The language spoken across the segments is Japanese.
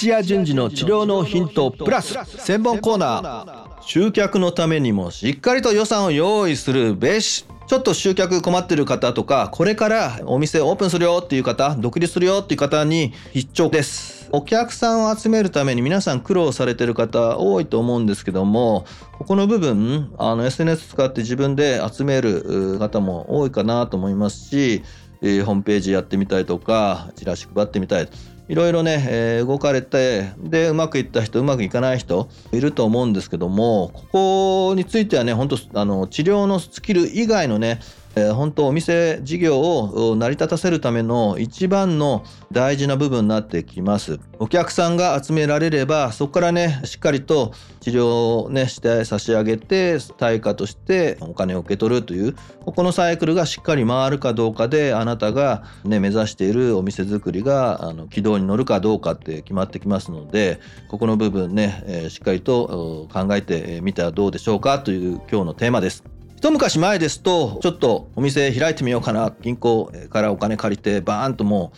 土屋順次の治療のヒントプラス専門コーナー。集客のためにもしっかりと予算を用意するべし。ちょっと集客困ってる方とかこれからお店オープンするよっていう方独立するよっていう方に必聴です。お客さんを集めるために皆さん苦労されてる方多いと思うんですけどもここの部分あの SNS 使って自分で集める方も多いかなと思いますしえ、ホームページやってみたいとかチラシ配ってみたいいろいろね、えー、動かれてでうまくいった人うまくいかない人いると思うんですけどもここについてはね本当あの治療のスキル以外のねえー、本当お店事業を成り立たせるための一番の大事な部分になってきますお客さんが集められればそこからねしっかりと治療をねして差し上げて対価としてお金を受け取るというここのサイクルがしっかり回るかどうかであなたが、ね、目指しているお店作りがあの軌道に乗るかどうかって決まってきますのでここの部分ね、えー、しっかりと考えてみてはどうでしょうかという今日のテーマです。一昔前ですとちょっとお店開いてみようかな銀行からお金借りてバーンとも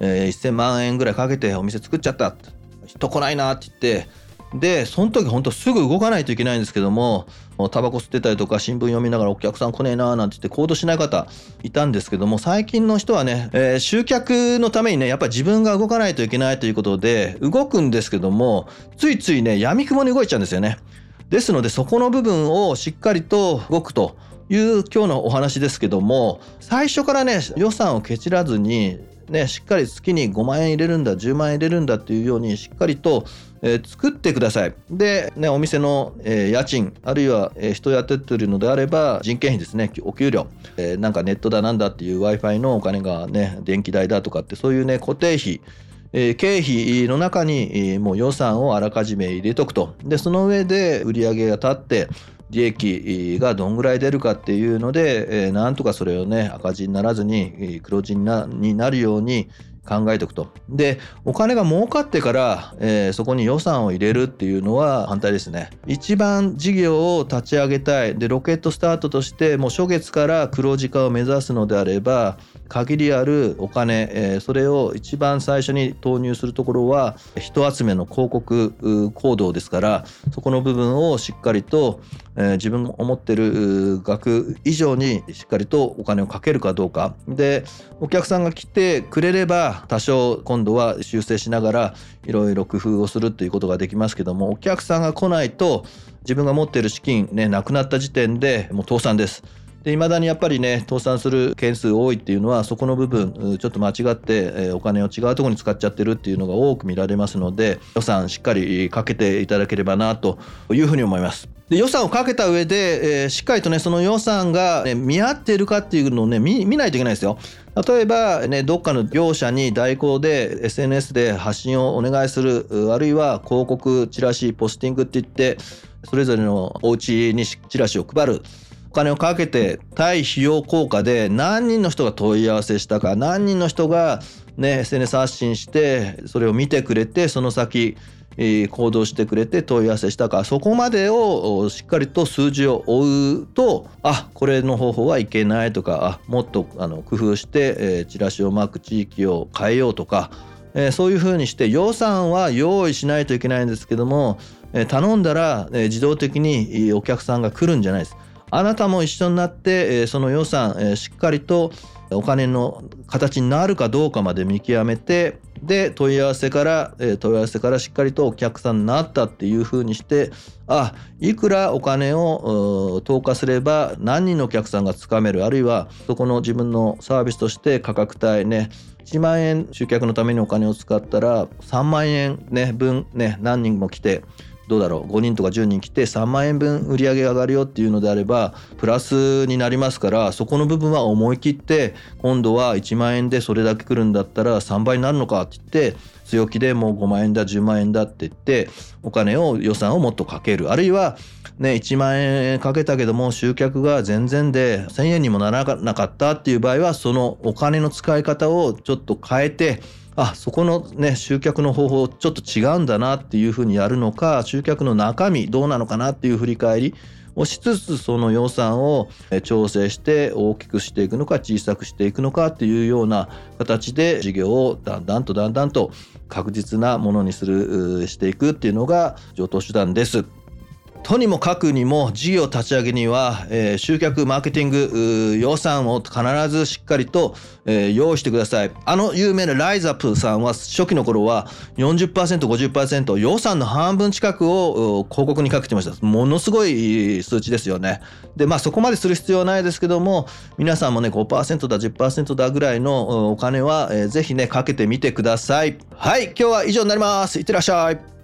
う、えー、1,000万円ぐらいかけてお店作っちゃった人来ないなって言ってでその時本当すぐ動かないといけないんですけどもタバコ吸ってたりとか新聞読みながらお客さん来ねえなーなんて言って行動しない方いたんですけども最近の人はね、えー、集客のためにねやっぱり自分が動かないといけないということで動くんですけどもついついね闇雲に動いちゃうんですよね。ですのでそこの部分をしっかりと動くという今日のお話ですけども最初からね予算をけちらずにね、しっかり月に5万円入れるんだ10万円入れるんだっていうようにしっかりと、えー、作ってください。で、ね、お店の、えー、家賃あるいは、えー、人雇ってるのであれば人件費ですねお給料、えー、なんかネットだなんだっていう w i f i のお金がね電気代だとかってそういうね固定費え、経費の中に、もう予算をあらかじめ入れとくと。で、その上で売り上げが立って、利益がどんぐらい出るかっていうので、えー、なんとかそれをね、赤字にならずに黒字になるように考えておくと。で、お金が儲かってから、えー、そこに予算を入れるっていうのは反対ですね。一番事業を立ち上げたい。で、ロケットスタートとして、もう初月から黒字化を目指すのであれば、限りあるお金、えー、それを一番最初に投入するところは人集めの広告行動ですからそこの部分をしっかりと、えー、自分が思ってる額以上にしっかりとお金をかけるかどうかでお客さんが来てくれれば多少今度は修正しながらいろいろ工夫をするということができますけどもお客さんが来ないと自分が持っている資金ねなくなった時点でもう倒産です。で未だにやっぱりね倒産する件数多いっていうのはそこの部分ちょっと間違って、えお金を違うとこに使っちゃってるっていうのが多く見られますので予算しっかりかけていただければなというふうに思います。で予算をかけた上で、えー、しっかりとねその予算が、ね、見合っているかっていうのをね見ないといけないですよ。例えばねどっかの業者に代行で SNS で発信をお願いするあるいは広告チラシポスティングって言ってそれぞれのお家にチラシを配る。お金をかけて対費用効果で何人の人が問い合わせしたか何人の人がね SNS 発信してそれを見てくれてその先行動してくれて問い合わせしたかそこまでをしっかりと数字を追うとあこれの方法はいけないとかあもっとあの工夫して、えー、チラシを巻く地域を変えようとか、えー、そういうふうにして予算は用意しないといけないんですけども、えー、頼んだら、え自動的にお客さんが来るんじゃないです。あなたも一緒になって、その予算、しっかりとお金の形になるかどうかまで見極めてで問い合わせから、問い合わせからしっかりとお客さんになったっていうふうにしてあいくらお金を投下すれば何人のお客さんがつかめるあるいはそこの自分のサービスとして価格帯ね1万円集客のためにお金を使ったら3万円、ね、分、ね、何人も来てどうだろう？5人とか10人来て3万円分売り上げ上がるよっていうのであればプラスになりますからそこの部分は思い切って今度は1万円でそれだけ来るんだったら3倍になるのかって言って強気でもう5万円だ10万円だって言ってお金を予算をもっとかける。あるいはね1万円かけたけども集客が全然で1,000円にもならなかったっていう場合はそのお金の使い方をちょっと変えてあそこのね集客の方法ちょっと違うんだなっていうふうにやるのか集客の中身どうなのかなっていう振り返りをしつつその予算を調整して大きくしていくのか小さくしていくのかっていうような形で事業をだんだんとだんだんと確実なものにするしていくっていうのが上等手段です。とにもかくにも事業立ち上げには、えー、集客マーケティング予算を必ずしっかりと、えー、用意してください。あの有名なライザップさんは初期の頃は 40%50% 予算の半分近くを広告にかけてました。ものすごい数値ですよね。でまあそこまでする必要はないですけども皆さんもね5%だ10%だぐらいのお金は、えー、ぜひねかけてみてください。はい今日は以上になります。いってらっしゃい。